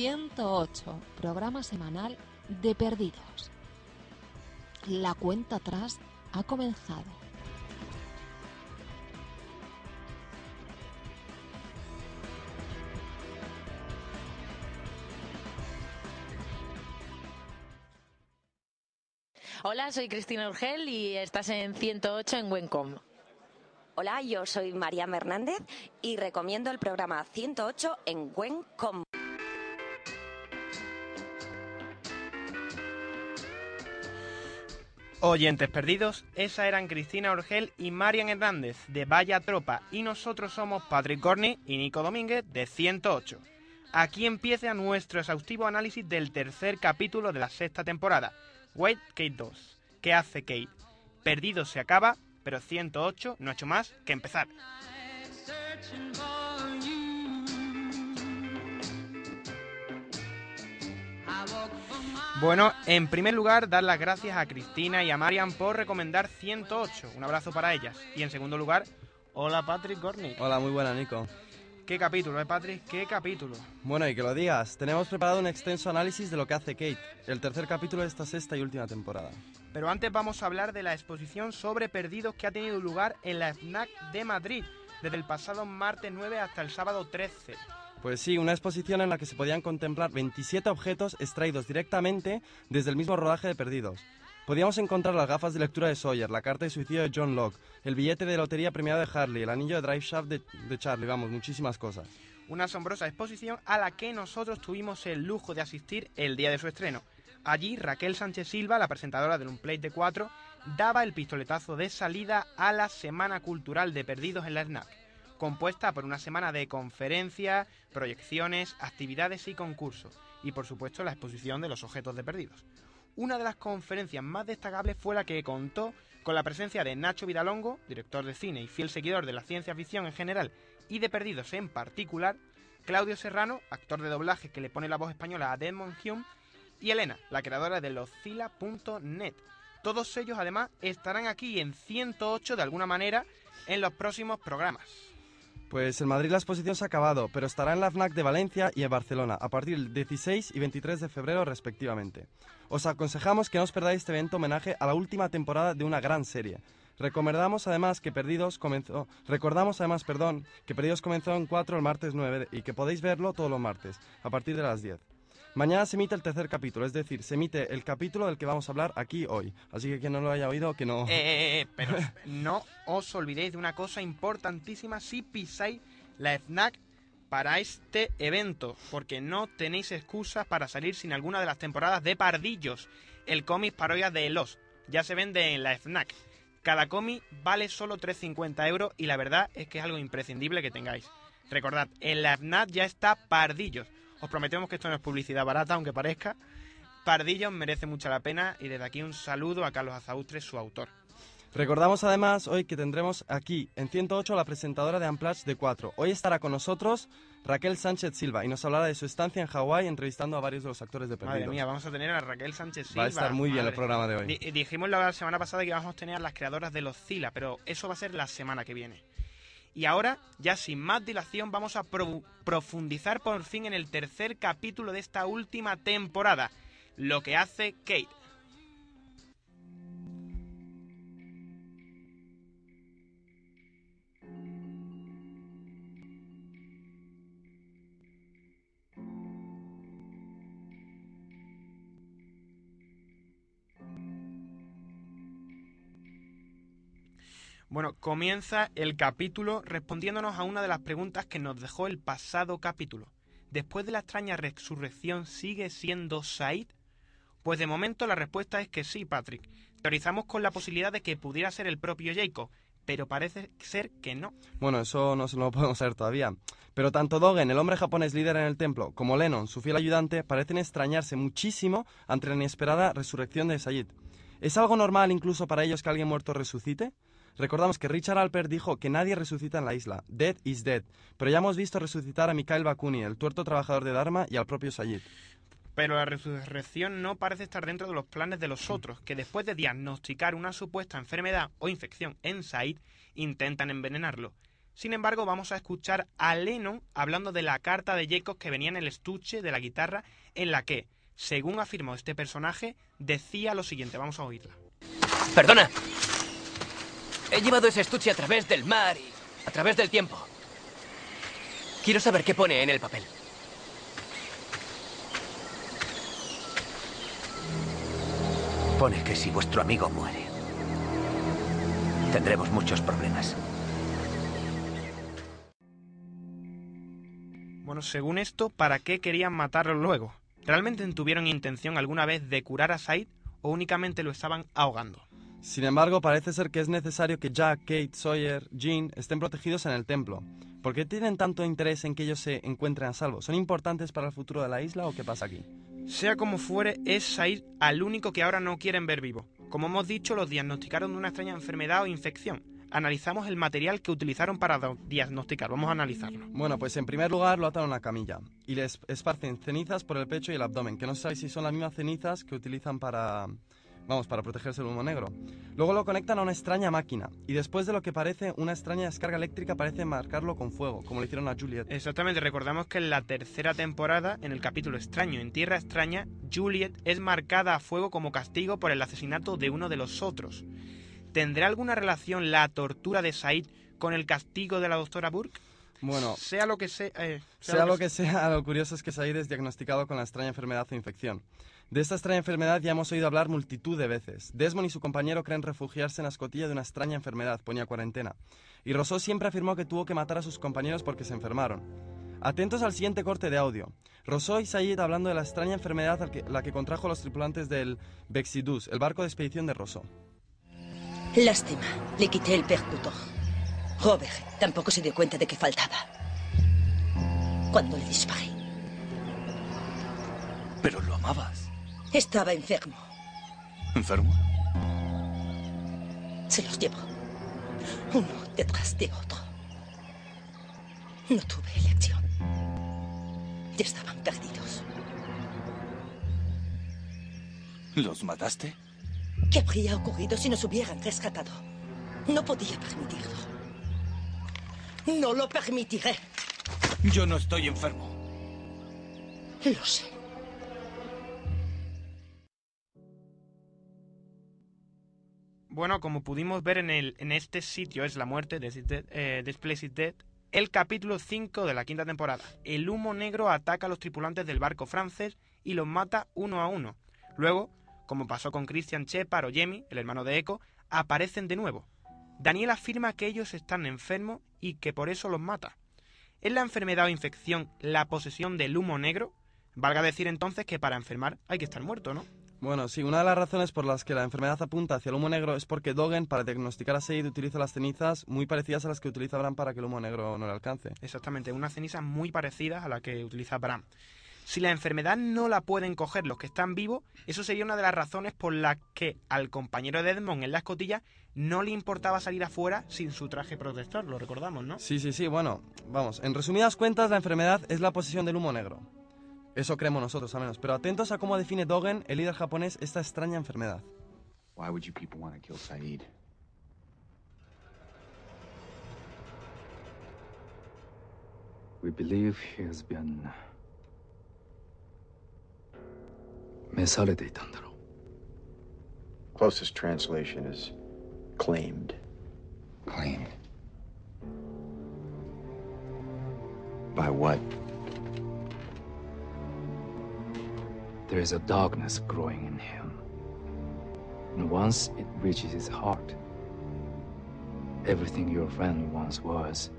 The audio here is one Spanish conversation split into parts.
108, programa semanal de Perdidos. La cuenta atrás ha comenzado. Hola, soy Cristina Urgel y estás en 108 en Wencom. Hola, yo soy María Hernández y recomiendo el programa 108 en Wencom. Oyentes perdidos, esa eran Cristina Orgel y Marian Hernández de Vaya Tropa y nosotros somos Patrick Corney y Nico Domínguez de 108. Aquí empieza nuestro exhaustivo análisis del tercer capítulo de la sexta temporada, Wait Kate 2. ¿Qué hace Kate? Perdidos se acaba, pero 108 no ha hecho más que empezar. Bueno, en primer lugar, dar las gracias a Cristina y a Marian por recomendar 108. Un abrazo para ellas. Y en segundo lugar, hola Patrick Gorney. Hola, muy buena, Nico. ¿Qué capítulo, eh, Patrick? ¿Qué capítulo? Bueno, y que lo digas, tenemos preparado un extenso análisis de lo que hace Kate, el tercer capítulo de esta sexta y última temporada. Pero antes vamos a hablar de la exposición sobre perdidos que ha tenido lugar en la FNAC de Madrid, desde el pasado martes 9 hasta el sábado 13. Pues sí, una exposición en la que se podían contemplar 27 objetos extraídos directamente desde el mismo rodaje de Perdidos. Podíamos encontrar las gafas de lectura de Sawyer, la carta de suicidio de John Locke, el billete de lotería premiado de Harley, el anillo de Drive Shaft de, Charlie, vamos, muchísimas cosas. Una asombrosa exposición a la que nosotros tuvimos el lujo de asistir el día de su estreno. Allí Raquel Sánchez Silva, la presentadora de un Plate de 4, daba el pistoletazo de salida a la Semana Cultural de Perdidos en la SNAC, compuesta por una semana de conferencias, proyecciones, actividades y concursos, y por supuesto la exposición de los objetos de Perdidos. Una de las conferencias más destacables fue la que contó con la presencia de Nacho Vidalongo, director de cine y fiel seguidor de la ciencia ficción en general y de Perdidos en particular, Claudio Serrano, actor de doblaje que le pone la voz española a Desmond Hume, y Elena, la creadora de loscila.net. Todos ellos además estarán aquí en 108 de alguna manera en los próximos programas. Pues en Madrid la exposición se ha acabado, pero estará en la FNAC de Valencia y en Barcelona a partir del 16 y 23 de febrero respectivamente. Os aconsejamos que no os perdáis este evento homenaje a la última temporada de una gran serie. Recomendamos además que Perdidos comenzó, recordamos además, perdón, que Perdidos comenzó en 4 el martes 9 y que podéis verlo todos los martes a partir de las 10. Mañana se emite el tercer capítulo, es decir, se emite el capítulo del que vamos a hablar aquí hoy. Así que quien no lo haya oído, que no... Eh, eh, eh, pero no os olvidéis de una cosa importantísima si pisáis la FNAC para este evento, porque no tenéis excusas para salir sin alguna de las temporadas de Pardillos, el cómic parodia de Los. Ya se vende en la FNAC. Cada cómic vale solo 3,50 euros y la verdad es que es algo imprescindible que tengáis. Recordad, en la FNAC ya está Pardillos. Os prometemos que esto no es publicidad barata, aunque parezca. Pardillos merece mucho la pena y desde aquí un saludo a Carlos Azaustre, su autor. Recordamos además hoy que tendremos aquí en 108 a la presentadora de Amplash de 4. Hoy estará con nosotros Raquel Sánchez Silva y nos hablará de su estancia en Hawái entrevistando a varios de los actores de Perdidos. Madre mía, vamos a tener a Raquel Sánchez Silva. Va a estar muy bien el programa de hoy. Di- dijimos la semana pasada que íbamos a tener a las creadoras de los Zila, pero eso va a ser la semana que viene. Y ahora, ya sin más dilación, vamos a pro- profundizar por fin en el tercer capítulo de esta última temporada, lo que hace Kate. Bueno, comienza el capítulo respondiéndonos a una de las preguntas que nos dejó el pasado capítulo. ¿Después de la extraña resurrección sigue siendo Said? Pues de momento la respuesta es que sí, Patrick. Teorizamos con la posibilidad de que pudiera ser el propio Jacob, pero parece ser que no. Bueno, eso no lo podemos saber todavía. Pero tanto Dogen, el hombre japonés líder en el templo, como Lennon, su fiel ayudante, parecen extrañarse muchísimo ante la inesperada resurrección de Sayid. ¿Es algo normal incluso para ellos que alguien muerto resucite? Recordamos que Richard Alpert dijo que nadie resucita en la isla. Dead is dead. Pero ya hemos visto resucitar a Mikhail Bakunin, el tuerto trabajador de Dharma, y al propio Sayid. Pero la resurrección no parece estar dentro de los planes de los otros, que después de diagnosticar una supuesta enfermedad o infección en Said, intentan envenenarlo. Sin embargo, vamos a escuchar a Lennon hablando de la carta de Jacob que venía en el estuche de la guitarra, en la que, según afirmó este personaje, decía lo siguiente. Vamos a oírla. Perdona. He llevado ese estuche a través del mar y a través del tiempo. Quiero saber qué pone en el papel. Pone que si vuestro amigo muere, tendremos muchos problemas. Bueno, según esto, ¿para qué querían matarlo luego? ¿Realmente tuvieron intención alguna vez de curar a Said o únicamente lo estaban ahogando? Sin embargo, parece ser que es necesario que Jack, Kate, Sawyer, Jean estén protegidos en el templo. ¿Por qué tienen tanto interés en que ellos se encuentren a salvo? ¿Son importantes para el futuro de la isla o qué pasa aquí? Sea como fuere, es Said al único que ahora no quieren ver vivo. Como hemos dicho, los diagnosticaron de una extraña enfermedad o infección. Analizamos el material que utilizaron para diagnosticar. Vamos a analizarlo. Bueno, pues en primer lugar lo atan a una camilla y les esparcen cenizas por el pecho y el abdomen, que no sabe si son las mismas cenizas que utilizan para, vamos, para protegerse del humo negro. Luego lo conectan a una extraña máquina y después de lo que parece una extraña descarga eléctrica parece marcarlo con fuego, como le hicieron a Juliet. Exactamente, recordamos que en la tercera temporada, en el capítulo extraño, en Tierra extraña, Juliet es marcada a fuego como castigo por el asesinato de uno de los otros. ¿Tendrá alguna relación la tortura de Said con el castigo de la doctora Burke? Bueno, sea lo que sea, eh, sea, lo que sea, lo curioso es que Said es diagnosticado con la extraña enfermedad o infección. De esta extraña enfermedad ya hemos oído hablar multitud de veces. Desmond y su compañero creen refugiarse en la escotilla de una extraña enfermedad, ponía cuarentena. Y Rousseau siempre afirmó que tuvo que matar a sus compañeros porque se enfermaron. Atentos al siguiente corte de audio. Rousseau y Said hablando de la extraña enfermedad la que contrajo los tripulantes del Bexidus, el barco de expedición de Rousseau. Lástima, le quité el percutor. Robert tampoco se dio cuenta de que faltaba. Cuando le disparé. Pero lo amabas. Estaba enfermo. ¿Enfermo? Se los llevó. Uno detrás de otro. No tuve elección. Ya estaban perdidos. ¿Los mataste? ¿Qué habría ocurrido si nos hubieran rescatado? No podía permitirlo. No lo permitiré. Yo no estoy enfermo. Lo sé. Bueno, como pudimos ver en, el, en este sitio es la muerte de eh, Dead, el capítulo 5 de la quinta temporada. El humo negro ataca a los tripulantes del barco francés y los mata uno a uno. Luego, como pasó con Christian Shepard o Jamie, el hermano de Echo, aparecen de nuevo. Daniel afirma que ellos están enfermos y que por eso los mata. ¿Es la enfermedad o infección la posesión del humo negro? Valga decir entonces que para enfermar hay que estar muerto, ¿no? Bueno, sí, una de las razones por las que la enfermedad apunta hacia el humo negro es porque Dogen, para diagnosticar a Seid, utiliza las cenizas muy parecidas a las que utiliza Bram para que el humo negro no le alcance. Exactamente, unas cenizas muy parecidas a las que utiliza Bram. Si la enfermedad no la pueden coger los que están vivos, eso sería una de las razones por las que al compañero de Edmond en la escotilla no le importaba salir afuera sin su traje protector, lo recordamos, ¿no? Sí, sí, sí, bueno, vamos, en resumidas cuentas la enfermedad es la posesión del humo negro. Eso creemos nosotros al menos, pero atentos a cómo define Dogen, el líder japonés, esta extraña enfermedad. Why would you people want to kill Said? We believe he has been 召されていたんだろう Closest translation is claimed. Claimed? By what? There is a darkness growing in him. And once it reaches his heart, everything your friend once was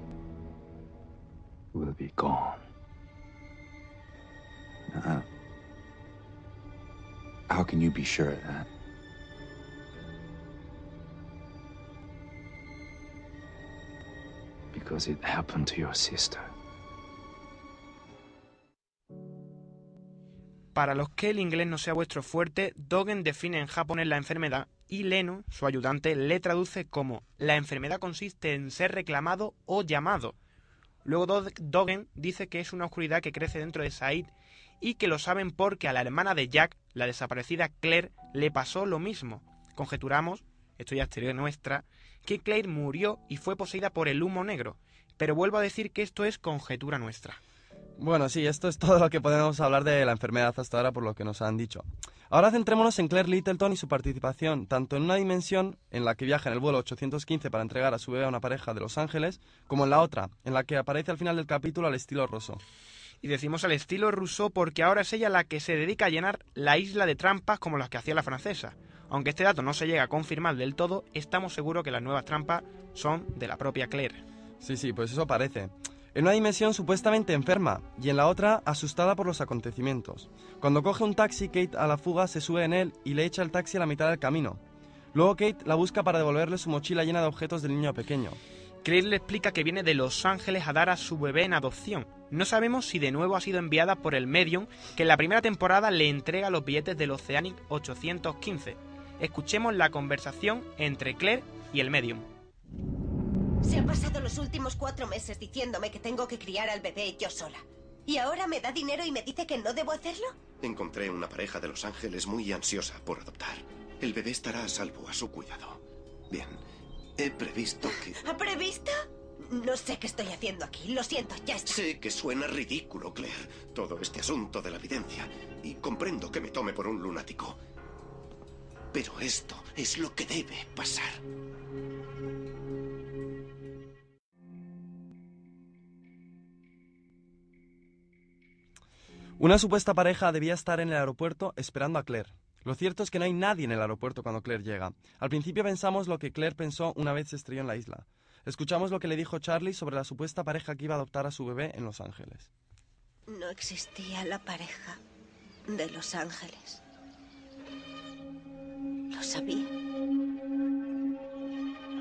will be gone. How can you be sure of that? Because it happened to your sister. Para los que el inglés no sea vuestro fuerte, Dogen define en japonés la enfermedad y Leno, su ayudante, le traduce como la enfermedad consiste en ser reclamado o llamado. Luego Dogen dice que es una oscuridad que crece dentro de Said y que lo saben porque a la hermana de Jack, la desaparecida Claire, le pasó lo mismo. Conjeturamos, esto ya es nuestra, que Claire murió y fue poseída por el humo negro. Pero vuelvo a decir que esto es conjetura nuestra. Bueno, sí, esto es todo lo que podemos hablar de la enfermedad hasta ahora por lo que nos han dicho. Ahora centrémonos en Claire Littleton y su participación tanto en una dimensión en la que viaja en el vuelo 815 para entregar a su bebé a una pareja de Los Ángeles, como en la otra, en la que aparece al final del capítulo al estilo Rosso. Y decimos al estilo Rousseau porque ahora es ella la que se dedica a llenar la isla de trampas como las que hacía la francesa. Aunque este dato no se llega a confirmar del todo, estamos seguros que las nuevas trampas son de la propia Claire. Sí, sí, pues eso parece. En una dimensión supuestamente enferma y en la otra asustada por los acontecimientos. Cuando coge un taxi, Kate a la fuga se sube en él y le echa el taxi a la mitad del camino. Luego Kate la busca para devolverle su mochila llena de objetos del niño pequeño. Claire le explica que viene de Los Ángeles a dar a su bebé en adopción. No sabemos si de nuevo ha sido enviada por el Medium, que en la primera temporada le entrega los billetes del Oceanic 815. Escuchemos la conversación entre Claire y el Medium. Se ha pasado los últimos cuatro meses diciéndome que tengo que criar al bebé yo sola. ¿Y ahora me da dinero y me dice que no debo hacerlo? Encontré una pareja de Los Ángeles muy ansiosa por adoptar. El bebé estará a salvo a su cuidado. Bien, he previsto que... ¿Ha previsto? No sé qué estoy haciendo aquí. Lo siento, ya está. Sé que suena ridículo, Claire, todo este asunto de la evidencia. Y comprendo que me tome por un lunático. Pero esto es lo que debe pasar. Una supuesta pareja debía estar en el aeropuerto esperando a Claire. Lo cierto es que no hay nadie en el aeropuerto cuando Claire llega. Al principio pensamos lo que Claire pensó una vez se estrelló en la isla. Escuchamos lo que le dijo Charlie sobre la supuesta pareja que iba a adoptar a su bebé en Los Ángeles. No existía la pareja de Los Ángeles. Lo sabía.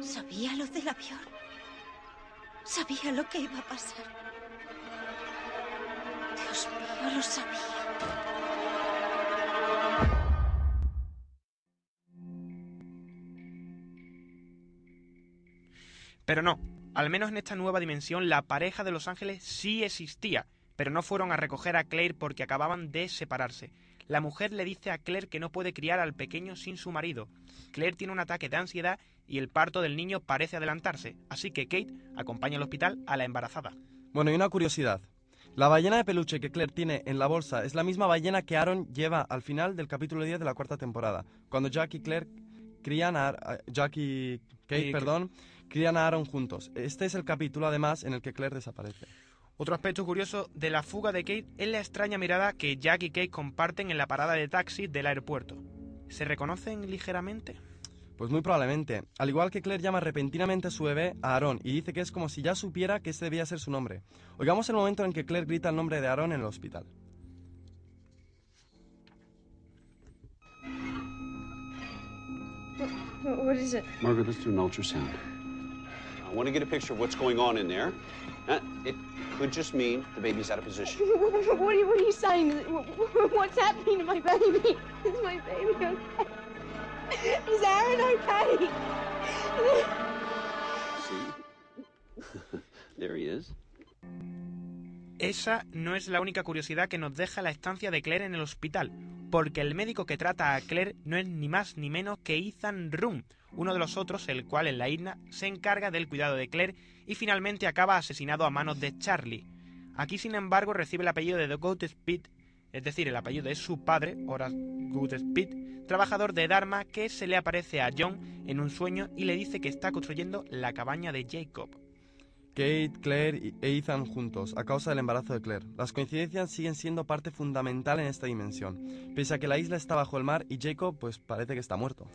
Sabía lo del avión. Sabía lo que iba a pasar. Dios mío, lo sabía. Pero no, al menos en esta nueva dimensión la pareja de Los Ángeles sí existía, pero no fueron a recoger a Claire porque acababan de separarse. La mujer le dice a Claire que no puede criar al pequeño sin su marido. Claire tiene un ataque de ansiedad y el parto del niño parece adelantarse, así que Kate acompaña al hospital a la embarazada. Bueno, y una curiosidad. La ballena de peluche que Claire tiene en la bolsa es la misma ballena que Aaron lleva al final del capítulo 10 de la cuarta temporada, cuando Jack y Claire crían a... Jack y Kate, Y- perdón, crían a Aaron juntos. Este es el capítulo, además, en el que Claire desaparece. Otro aspecto curioso de la fuga de Kate es la extraña mirada que Jack y Kate comparten en la parada de taxi del aeropuerto. ¿Se reconocen ligeramente? Pues muy probablemente. Al igual que Claire llama repentinamente a su bebé a Aaron y dice que es como si ya supiera que ese debía ser su nombre. Oigamos el momento en que Claire grita el nombre de Aaron en el hospital. What is it? Margaret, let's do an ultrasound. I want to get a picture of what's going on in there. Uh, it could just mean the baby's out of position. what, are you, what are you saying? What's happening to my baby? Is my baby okay? Is Aaron okay? See? there he is. Esa no es la única curiosidad que nos deja la estancia de Claire en el hospital, porque el médico que trata a Claire no es ni más ni menos que Ethan Room, uno de los otros, el cual en la isla se encarga del cuidado de Claire y finalmente acaba asesinado a manos de Charlie. Aquí, sin embargo, recibe el apellido de The Good Speed, es decir, el apellido de su padre, Horace Good Speed, trabajador de Dharma que se le aparece a John en un sueño y le dice que está construyendo la cabaña de Jacob. Kate, Claire e Ethan juntos, a causa del embarazo de Claire. Las coincidencias siguen siendo parte fundamental en esta dimensión, pese a que la isla está bajo el mar y Jacob pues parece que está muerto.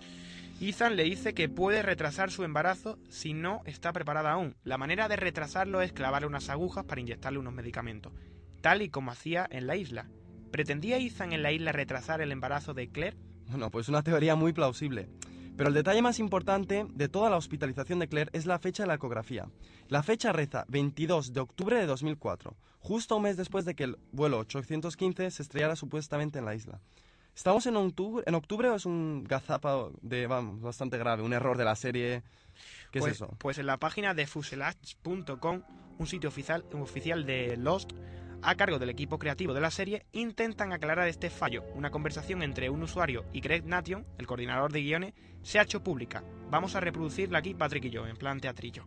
Ethan le dice que puede retrasar su embarazo si no está preparada aún. La manera de retrasarlo es clavarle unas agujas para inyectarle unos medicamentos, tal y como hacía en la isla. ¿Pretendía Ethan en la isla retrasar el embarazo de Claire? Bueno, pues una teoría muy plausible. Pero el detalle más importante de toda la hospitalización de Claire es la fecha de la ecografía. La fecha reza 22 de octubre de 2004, justo un mes después de que el vuelo 815 se estrellara supuestamente en la isla. ¿Estamos en octubre, en octubre o es un gazapa de, vamos, bastante grave, un error de la serie? ¿Qué pues, es eso? Pues en la página de fuselage.com, un sitio oficial, oficial de Lost, a cargo del equipo creativo de la serie, intentan aclarar este fallo. Una conversación entre un usuario y Greg Nation, el coordinador de guiones, se ha hecho pública. Vamos a reproducirla aquí, Patrick y yo, en plan teatrillo.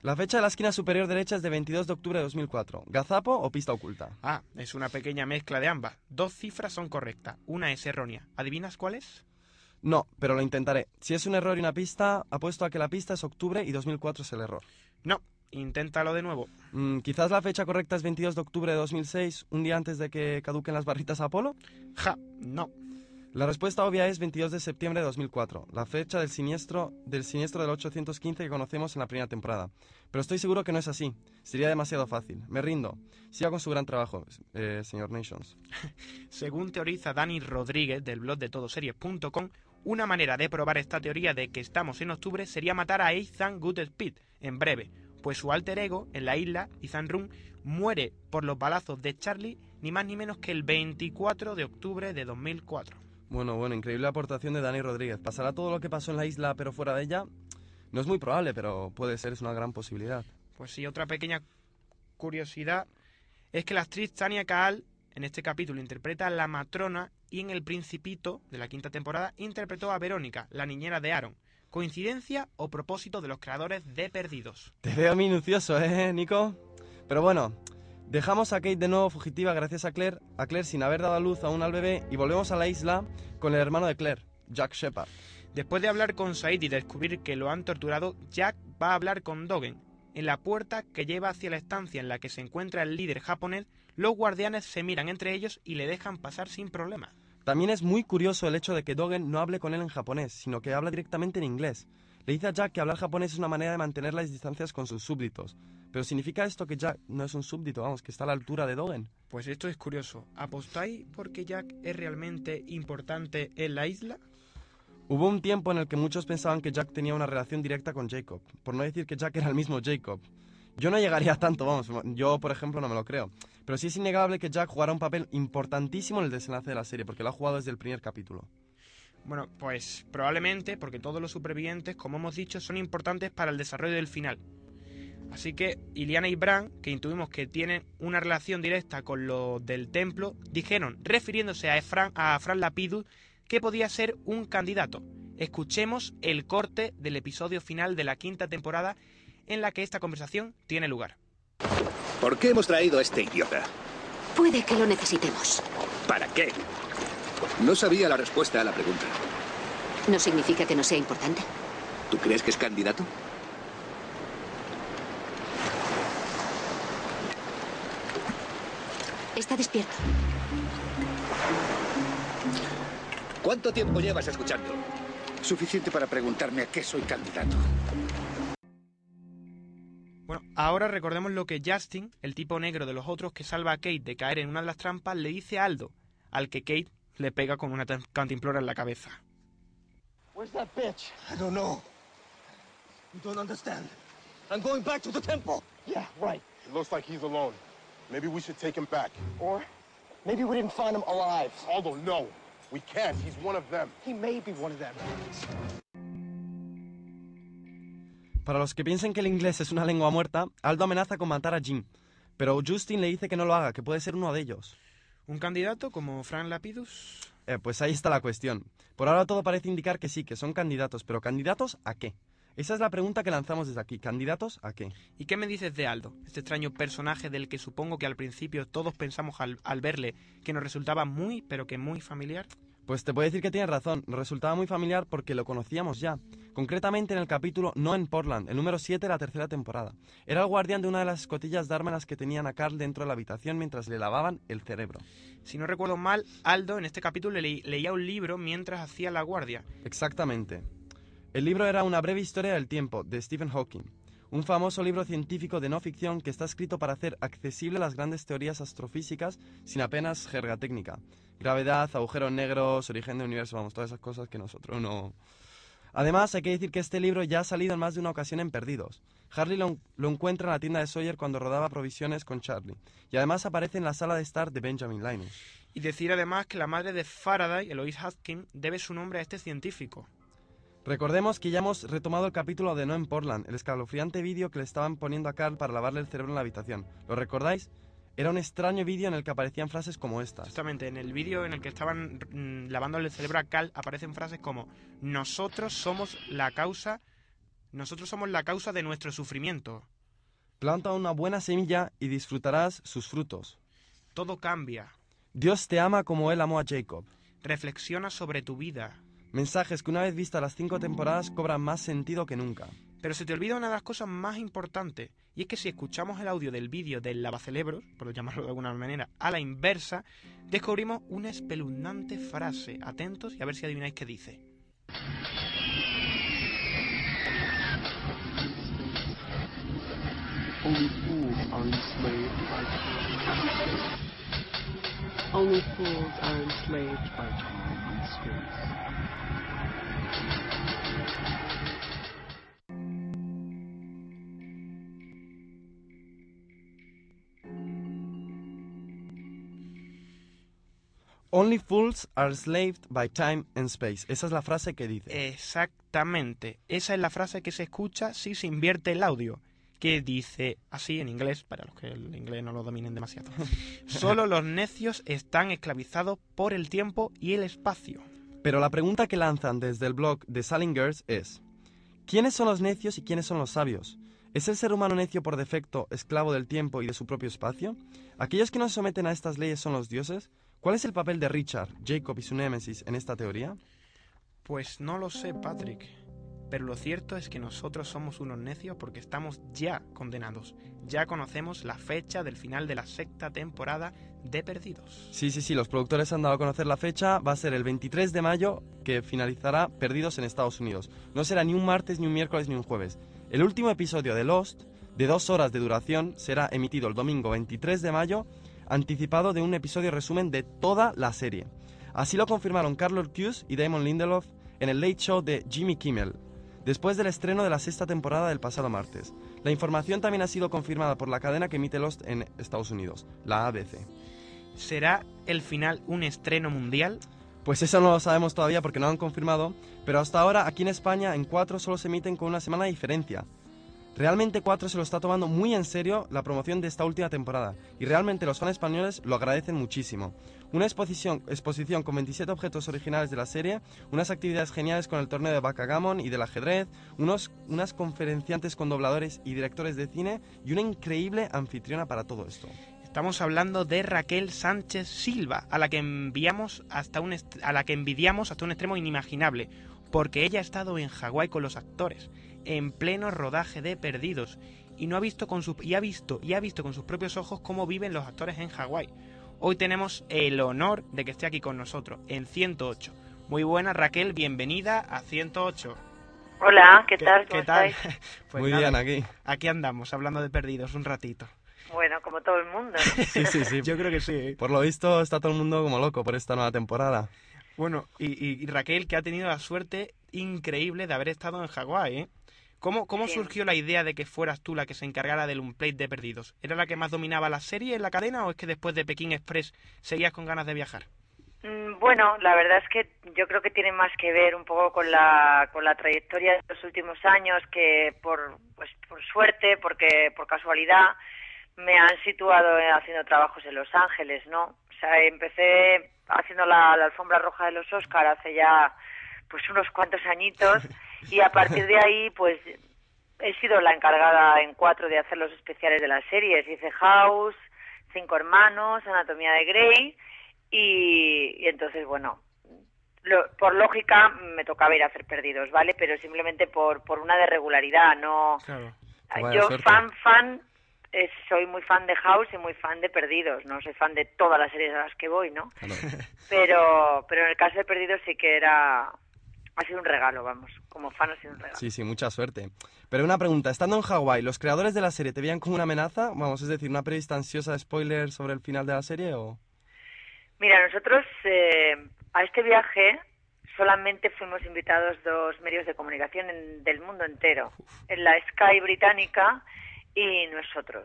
La fecha de la esquina superior derecha es de 22 de octubre de 2004. ¿Gazapo o pista oculta? Ah, es una pequeña mezcla de ambas. Dos cifras son correctas, una es errónea. ¿Adivinas cuál es? No, pero lo intentaré. Si es un error y una pista, apuesto a que la pista es octubre y 2004 es el error. No, inténtalo de nuevo. Mm, quizás la fecha correcta es 22 de octubre de 2006, un día antes de que caduquen las barritas Apolo. Ja, no. La respuesta obvia es 22 de septiembre de 2004, la fecha del siniestro del siniestro del 815 que conocemos en la primera temporada. Pero estoy seguro que no es así. Sería demasiado fácil. Me rindo. Siga con su gran trabajo, eh, señor Nations. Según teoriza Dani Rodríguez del blog de todoseries.com, una manera de probar esta teoría de que estamos en octubre sería matar a Ethan Goodspeed en breve, pues su alter ego en la isla, Ethan Run, muere por los balazos de Charlie ni más ni menos que el 24 de octubre de 2004. Bueno, bueno, increíble aportación de Dani Rodríguez. ¿Pasará todo lo que pasó en la isla pero fuera de ella? No es muy probable, pero puede ser, es una gran posibilidad. Pues sí, otra pequeña curiosidad es que la actriz Tania Kaal en este capítulo interpreta a la matrona y en El Principito de la quinta temporada interpretó a Verónica, la niñera de Aaron. ¿Coincidencia o propósito de los creadores de Perdidos? Te veo minucioso, ¿eh, Nico? Pero bueno, Dejamos a Kate de nuevo fugitiva gracias a Claire, a Claire sin haber dado a luz aún al bebé y volvemos a la isla con el hermano de Claire, Jack Shepard. Después de hablar con Said y descubrir que lo han torturado, Jack va a hablar con Dogen. En la puerta que lleva hacia la estancia en la que se encuentra el líder japonés, los guardianes se miran entre ellos y le dejan pasar sin problema. También es muy curioso el hecho de que Dogen no hable con él en japonés, sino que habla directamente en inglés. Le dice a Jack que hablar japonés es una manera de mantener las distancias con sus súbditos. Pero ¿significa esto que Jack no es un súbdito, vamos, que está a la altura de Dogen? Pues esto es curioso. ¿Apostáis porque Jack es realmente importante en la isla? Hubo un tiempo en el que muchos pensaban que Jack tenía una relación directa con Jacob, por no decir que Jack era el mismo Jacob. Yo no llegaría a tanto, vamos, yo por ejemplo no me lo creo. Pero sí es innegable que Jack jugará un papel importantísimo en el desenlace de la serie, porque lo ha jugado desde el primer capítulo. Bueno, pues probablemente porque todos los supervivientes, como hemos dicho, son importantes para el desarrollo del final. Así que Iliana y Bran, que intuimos que tienen una relación directa con los del templo, dijeron, refiriéndose a Fran, a Fran Lapidus, que podía ser un candidato. Escuchemos el corte del episodio final de la quinta temporada en la que esta conversación tiene lugar. ¿Por qué hemos traído a este idiota? Puede que lo necesitemos. ¿Para qué? No sabía la respuesta a la pregunta. ¿No significa que no sea importante? ¿Tú crees que es candidato? Está despierto. ¿Cuánto tiempo llevas escuchando? Suficiente para preguntarme a qué soy candidato. Ahora recordemos lo que Justin, el tipo negro de los otros que salva a Kate de caer en una de las trampas, le dice a Aldo, al que Kate le pega con una cantimplora en la cabeza. Where's that bitch? I don't know. You don't understand. I'm going back to the temple. Yeah, right. It looks like he's alone. Maybe we should take him back. Or maybe we didn't find him alive. Aldo, no. We can't. He's one of them. He may be one of them. Para los que piensen que el inglés es una lengua muerta, Aldo amenaza con matar a Jim. Pero Justin le dice que no lo haga, que puede ser uno de ellos. ¿Un candidato como Fran Lapidus? Eh, pues ahí está la cuestión. Por ahora todo parece indicar que sí, que son candidatos, pero ¿candidatos a qué? Esa es la pregunta que lanzamos desde aquí. ¿Candidatos a qué? ¿Y qué me dices de Aldo? Este extraño personaje del que supongo que al principio todos pensamos al, al verle que nos resultaba muy, pero que muy familiar. Pues te puedo decir que tienes razón, resultaba muy familiar porque lo conocíamos ya. Concretamente en el capítulo No en Portland, el número 7 de la tercera temporada. Era el guardián de una de las escotillas de armas que tenían a Carl dentro de la habitación mientras le lavaban el cerebro. Si no recuerdo mal, Aldo en este capítulo le leía un libro mientras hacía la guardia. Exactamente. El libro era Una breve historia del tiempo, de Stephen Hawking, un famoso libro científico de no ficción que está escrito para hacer accesible las grandes teorías astrofísicas sin apenas jerga técnica. Gravedad, agujeros negros, origen del universo, vamos, todas esas cosas que nosotros no... Además, hay que decir que este libro ya ha salido en más de una ocasión en Perdidos. Harley lo, encuentra en la tienda de Sawyer cuando rodaba provisiones con Charlie. Y además aparece en la sala de estar de Benjamin Linus. Y decir además que la madre de Faraday, Eloise Hutkin, debe su nombre a este científico. Recordemos que ya hemos retomado el capítulo de No en Portland, el escalofriante vídeo que le estaban poniendo a Carl para lavarle el cerebro en la habitación. ¿Lo recordáis? Era un extraño vídeo en el que aparecían frases como estas. Exactamente, en el vídeo en el que estaban mm, lavándole el cerebro a Carl aparecen frases como nosotros somos la causa, nosotros somos la causa de nuestro sufrimiento. Planta una buena semilla y disfrutarás sus frutos. Todo cambia. Dios te ama como Él amó a Jacob. Reflexiona sobre tu vida. Mensajes que una vez vistas las cinco temporadas cobran más sentido que nunca. Pero se te olvida una de las cosas más importantes, y es que si escuchamos el audio del vídeo del lavacerebros, por llamarlo de alguna manera, a la inversa, descubrimos una espeluznante frase. Atentos y a ver si adivináis qué dice. Only fools are enslaved by time. And space. Only fools are enslaved by time and space. Esa es la frase que dice. Exactamente. Esa es la frase que se escucha si se invierte el audio. Que dice así en inglés, para los que el inglés no lo dominen demasiado. Solo los necios están esclavizados por el tiempo y el espacio. Pero la pregunta que lanzan desde el blog de Salingers es: ¿Quiénes son los necios y quiénes son los sabios? ¿Es el ser humano necio por defecto esclavo del tiempo y de su propio espacio? ¿Aquellos que no se someten a estas leyes son los dioses? ¿Cuál es el papel de Richard, Jacob y su némesis en esta teoría? Pues no lo sé, Patrick. Pero lo cierto es que nosotros somos unos necios porque estamos ya condenados. Ya conocemos la fecha del final de la sexta temporada de Perdidos. Sí, sí, sí, los productores han dado a conocer la fecha. Va a ser el 23 de mayo que finalizará Perdidos en Estados Unidos. No será ni un martes, ni un miércoles, ni un jueves. El último episodio de Lost, de dos horas de duración, será emitido el domingo 23 de mayo, anticipado de un episodio resumen de toda la serie. Así lo confirmaron Carlos Cuse y Damon Lindelof en el Late Show de Jimmy Kimmel, después del estreno de la sexta temporada del pasado martes. La información también ha sido confirmada por la cadena que emite Lost en Estados Unidos, la ABC. ¿Será el final un estreno mundial? Pues eso no lo sabemos todavía porque no lo han confirmado, pero hasta ahora aquí en España en 4 solo se emiten con una semana de diferencia. Realmente 4 se lo está tomando muy en serio la promoción de esta última temporada y realmente los fans españoles lo agradecen muchísimo. Una exposición, exposición con 27 objetos originales de la serie, unas actividades geniales con el torneo de backgammon y del ajedrez, unos, unas conferenciantes con dobladores y directores de cine y una increíble anfitriona para todo esto. Estamos hablando de Raquel Sánchez Silva, a la que enviamos hasta un a la que envidiamos hasta un extremo inimaginable, porque ella ha estado en Hawái con los actores, en pleno rodaje de Perdidos, y no ha visto con su, y ha visto y ha visto con sus propios ojos cómo viven los actores en Hawái. Hoy tenemos el honor de que esté aquí con nosotros en 108. Muy buena Raquel, bienvenida a 108. Hola, ¿qué tal? ¿Cómo ¿Qué tal? estáis? Pues Muy nada, bien, aquí. Aquí andamos, hablando de Perdidos un ratito. Bueno, como todo el mundo. ¿no? Sí, sí, sí. Yo creo que sí. ¿eh? Por lo visto está todo el mundo como loco por esta nueva temporada. Bueno, y, y- Raquel, que ha tenido la suerte increíble de haber estado en Hawái, ¿eh? ¿Cómo, cómo Sí. surgió la idea de que fueras tú la que se encargara del Unplayed de Perdidos? ¿Era la que más dominaba la serie en la cadena o es que después de Pekín Express seguías con ganas de viajar? Mm, Bueno, la verdad es que yo creo que tiene más que ver un poco con la, con la trayectoria de los últimos años que por, pues, por suerte, porque por casualidad me han situado haciendo trabajos en Los Ángeles, ¿no? O sea, empecé haciendo la, la alfombra roja de los Oscar hace ya pues unos cuantos añitos y a partir de ahí pues he sido la encargada en cuatro de hacer los especiales de las series. Hice House, Cinco Hermanos, Anatomía de Grey y, y entonces, bueno, lo- por lógica me tocaba ir a hacer perdidos, ¿vale? Pero simplemente por, por una de regularidad, no... Claro. Yo suerte. fan, fan, eh, soy muy fan de House y muy fan de Perdidos, no soy fan de todas las series a las que voy, ¿no? Pero, pero en el caso de Perdidos sí que era... Ha sido un regalo, vamos. Como fan ha sido un regalo. Sí, sí, mucha suerte. Pero una pregunta, estando en Hawái, ¿los creadores de la serie te veían como una amenaza? Vamos, es decir, una periodista ansiosa de spoilers sobre el final de la serie o... Mira, nosotros eh, a este viaje solamente fuimos invitados dos medios de comunicación en- del mundo entero, en la Sky británica y nosotros.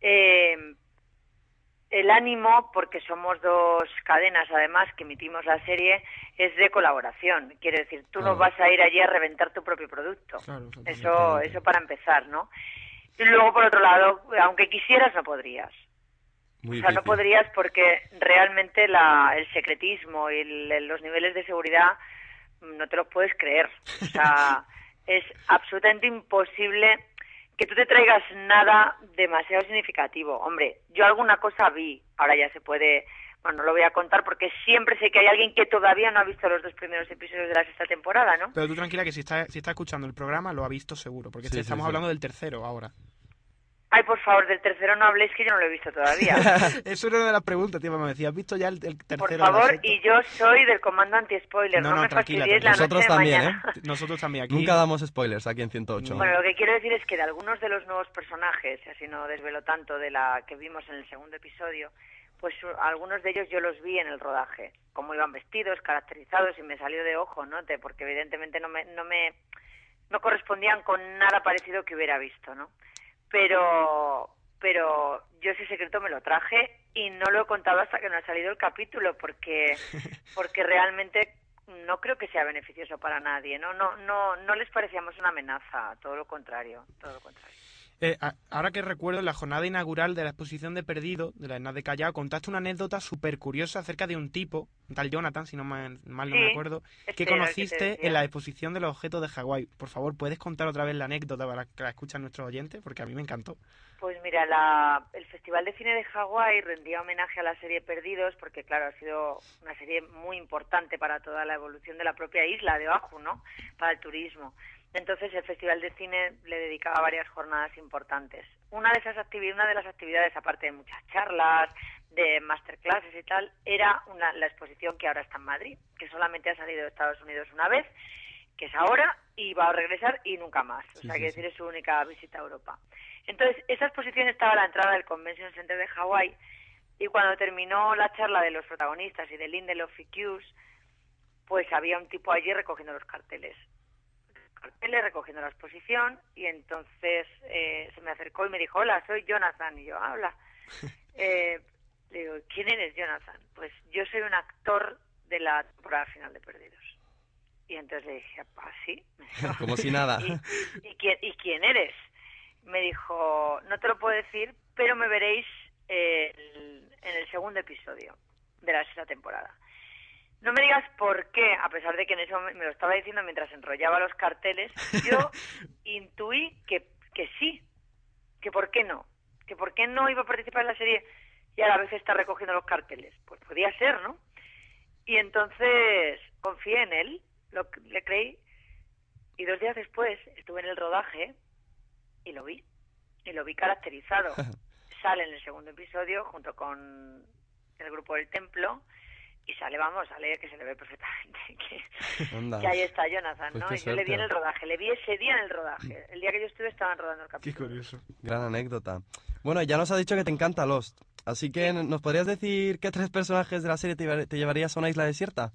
Eh, el ánimo, porque somos dos cadenas además que emitimos la serie, es de colaboración. Quiere decir, tú no vas a ir allí a reventar tu propio producto. Claro, Eso, eso para empezar, ¿no? Y luego, por otro lado, aunque quisieras, no podrías. Muy O sea, no podrías porque realmente la, el secretismo y el- los niveles de seguridad mm, no te los puedes creer. O sea, es absolutamente imposible que tú te traigas nada demasiado significativo. Hombre, yo alguna cosa vi, ahora ya se puede, bueno, no lo voy a contar porque siempre sé que hay alguien que todavía no ha visto los dos primeros episodios de la sexta temporada, ¿no? Pero tú tranquila que si está, si está escuchando el programa lo ha visto seguro, porque Sí, sí, estamos sí. hablando del tercero ahora. Ay, por favor, del tercero no habléis que yo no lo he visto todavía. Eso era una de las preguntas, tío, me decía, ¿has visto ya el, el tercero? Por de la favor, y yo soy del comando anti-spoiler, no, No, no, me tranquila, fastidiéis la Nosotros noche de también, mañana. ¿eh? Nosotros también aquí. Nunca damos spoilers aquí en 108. Bueno, lo que quiero decir es que de algunos de los nuevos personajes, así no desvelo tanto de la que vimos en el segundo episodio, pues u- algunos de ellos yo los vi en el rodaje, cómo iban vestidos, caracterizados, y me salió de ojo, ¿no? Te- Porque evidentemente no me, no me no correspondían con nada parecido que hubiera visto, ¿no? Pero pero yo ese secreto me lo traje y no lo he contado hasta que no ha salido el capítulo porque porque realmente no creo que sea beneficioso para nadie, ¿no? No no no les parecíamos una amenaza, todo lo contrario, todo lo contrario. Eh, a- ahora que recuerdo, en la jornada inaugural de la exposición de Perdido, de la ENAD de Callao, contaste una anécdota súper curiosa acerca de un tipo, un tal Jonathan, si no mal, mal no me acuerdo, que conociste en la exposición de los objetos de Hawái. Por favor, ¿puedes contar otra vez la anécdota para que la escuchen nuestros oyentes? Porque a mí me encantó. Pues mira, la- el Festival de Cine de Hawái rendía homenaje a la serie Perdidos porque, claro, ha sido una serie muy importante para toda la evolución de la propia isla de Oahu, ¿no? Para el turismo. Entonces, el Festival de Cine le dedicaba varias jornadas importantes. Una de esas actividades, una de las actividades, aparte de muchas charlas, de masterclasses y tal, era una- la exposición que ahora está en Madrid, que solamente ha salido de Estados Unidos una vez, que es ahora, y va a regresar y nunca más. O sea, sí, que sí. decir, es su única visita a Europa. Entonces, esa exposición estaba a la entrada del Convention Center de Hawái y cuando terminó la charla de los protagonistas y de Lindelof y Hughes, pues había un tipo allí recogiendo los carteles. Carteles, recogiendo la exposición y entonces eh, se me acercó y me dijo, hola, soy Jonathan. Y yo, habla. Eh, le digo, ¿quién eres Jonathan? Pues yo soy un actor de la temporada final de Perdidos. Y entonces le dije, ah, sí. Como si nada. ¿Y, y quién, ¿Y quién eres? Me dijo, no te lo puedo decir, pero me veréis eh, en el segundo episodio de la sexta temporada. No me digas por qué, a pesar de que en ese momento me lo estaba diciendo mientras enrollaba los carteles, yo intuí que, que sí, que por qué no, que por qué no iba a participar en la serie y a la vez está recogiendo los carteles. Pues podía ser, ¿no? Y entonces confié en él, lo, le creí, y dos días después estuve en el rodaje y lo vi, y lo vi caracterizado. Sale en el segundo episodio junto con el grupo del templo y sale, vamos, sale que se le ve perfectamente que, ahí está Jonathan, Pues ¿no? qué Y yo le vi en el rodaje, le vi ese día en el rodaje. El día que yo estuve estaban rodando el Qué capítulo. curioso. Gran anécdota. Bueno, ya nos ha dicho que te encanta Lost. Así que, ¿nos podrías decir qué tres personajes de la serie te, llevar- te llevarías a una isla desierta?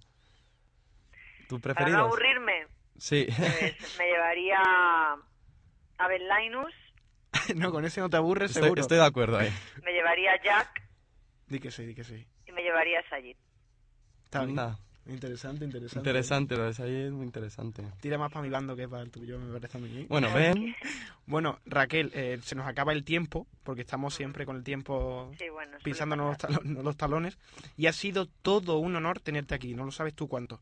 ¿Tu Para no preferidos? aburrirme, Sí. pues me llevaría a Ben Linus, no, con ese no te aburres, Estoy, seguro. estoy de acuerdo ahí. me llevaría a Jack Di que sí, di que sí. y me llevaría a Sayid. Está bien. Anda. Interesante, interesante. Interesante, lo de ahí es muy interesante. Tira más para mi bando que para el tuyo, me parece a mí. Bueno, ven. Bueno, Raquel, eh, se nos acaba el tiempo, porque estamos siempre con el tiempo Sí, bueno, pisándonos los, talo- los talones, y ha sido todo un honor tenerte aquí, no lo sabes tú cuánto.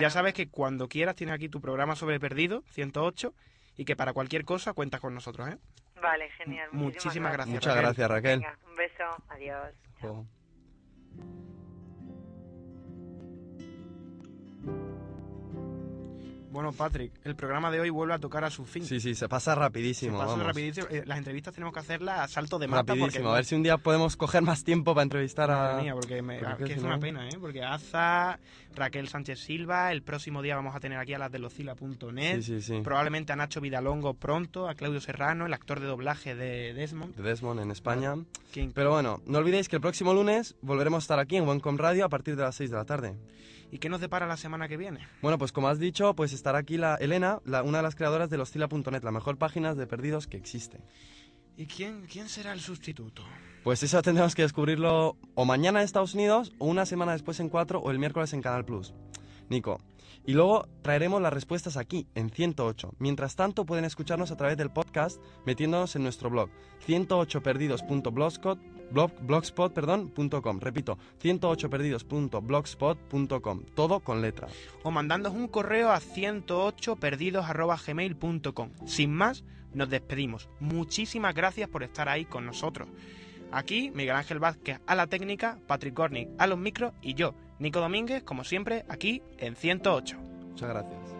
Ya sabes que cuando quieras tienes aquí tu programa sobre Perdido, 108, y que para cualquier cosa cuentas con nosotros, ¿eh? Vale, genial. Muchísimas gracias. Muchas Raquel. gracias, Raquel. Venga, un beso, adiós. Bueno, Patrick, el programa de hoy vuelve a tocar a su fin. Sí, sí, se pasa rapidísimo. Se pasa vamos. rapidísimo. Eh, Las entrevistas tenemos que hacerlas a salto de mata. Rapidísimo. porque- A ver si un día podemos coger más tiempo para entrevistar a... Madre mía, porque, me- que es una pena, ¿eh? Porque Aza, Raquel Sánchez Silva, el próximo día vamos a tener aquí a las de. Sí, sí, sí. Probablemente a Nacho Vidalongo pronto, a Claudio Serrano, el actor de doblaje de Desmond. de Desmond en España. ¿Quién- Pero bueno, no olvidéis que el próximo lunes volveremos a estar aquí en Wencom Radio a partir de las 6 de la tarde. ¿Y qué nos depara la semana que viene? Bueno, pues como has dicho, pues estará aquí la Elena, la- una de las creadoras de Lostila.net, la mejor página de perdidos que existe. ¿Y quién, quién será el sustituto? Pues eso tendremos que descubrirlo o mañana en Estados Unidos, o una semana después en 4, o el miércoles en Canal Plus. Nico. Y luego traeremos las respuestas aquí, en 108. Mientras tanto, pueden escucharnos a través del podcast metiéndonos en nuestro blog, 108perdidos.blogspot.com. Repito, 108perdidos.blogspot.com. Todo con letra. O mandándonos un correo a 108perdidos.gmail.com. Sin más, nos despedimos. Muchísimas gracias por estar ahí con nosotros. Aquí, Miguel Ángel Vázquez a la técnica, Patrick Gornick a los micros y yo, Nico Domínguez, como siempre, aquí en 108. Muchas gracias.